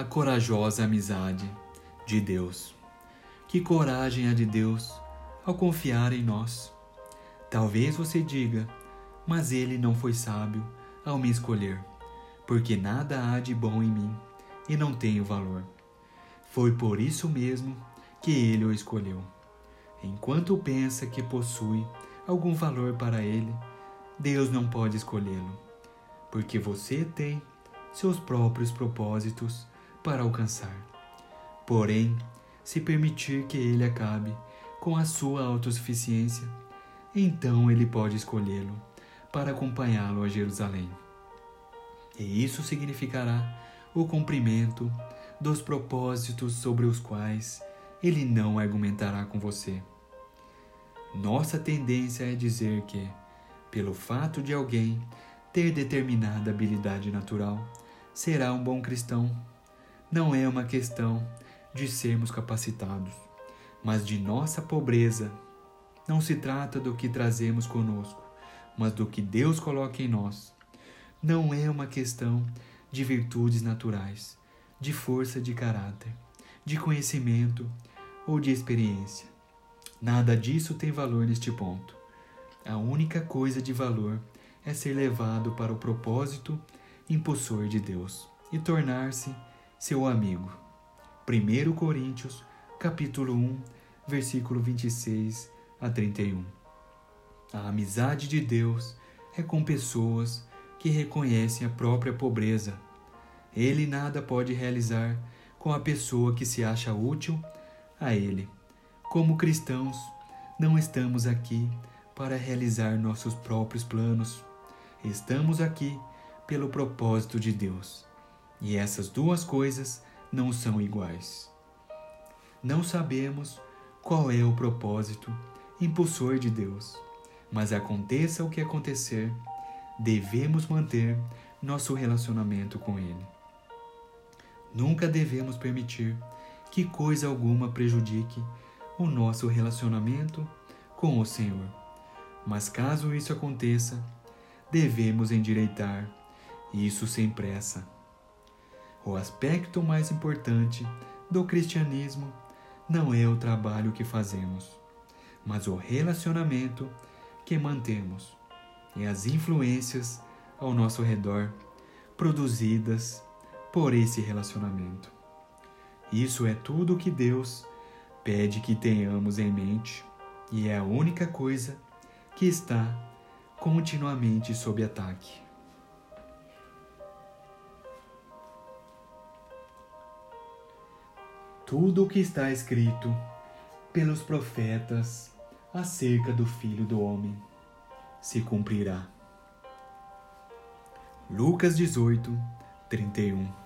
a corajosa amizade de Deus. Que coragem a de Deus ao confiar em nós. Talvez você diga, mas ele não foi sábio ao me escolher, porque nada há de bom em mim e não tenho valor. Foi por isso mesmo que ele o escolheu. Enquanto pensa que possui algum valor para ele, Deus não pode escolhê-lo, porque você tem seus próprios propósitos para alcançar. Porém, se permitir que ele acabe com a sua autossuficiência, então ele pode escolhê-lo para acompanhá-lo a Jerusalém. E isso significará o cumprimento dos propósitos sobre os quais ele não argumentará com você. Nossa tendência é dizer que, pelo fato de alguém ter determinada habilidade natural, será um bom cristão. Não é uma questão de sermos capacitados, mas de nossa pobreza. Não se trata do que trazemos conosco, mas do que Deus coloca em nós. Não é uma questão de virtudes naturais, de força de caráter, de conhecimento ou de experiência. Nada disso tem valor neste ponto. A única coisa de valor é ser levado para o propósito impulsor de Deus e tornar-se seu amigo. 1 Coríntios, capítulo 1, versículo 26 a 31. A amizade de Deus é com pessoas que reconhecem a própria pobreza. Ele nada pode realizar com a pessoa que se acha útil a ele. Como cristãos, não estamos aqui para realizar nossos próprios planos. Estamos aqui pelo propósito de Deus. E essas duas coisas não são iguais. Não sabemos qual é o propósito impulsor de Deus, mas aconteça o que acontecer, devemos manter nosso relacionamento com Ele. Nunca devemos permitir que coisa alguma prejudique o nosso relacionamento com o Senhor. Mas caso isso aconteça, devemos endireitar isso sem pressa. O aspecto mais importante do cristianismo não é o trabalho que fazemos, mas o relacionamento que mantemos e as influências ao nosso redor produzidas por esse relacionamento. Isso é tudo o que Deus pede que tenhamos em mente e é a única coisa que está continuamente sob ataque. Tudo o que está escrito pelos profetas acerca do Filho do Homem se cumprirá. Lucas 18, 31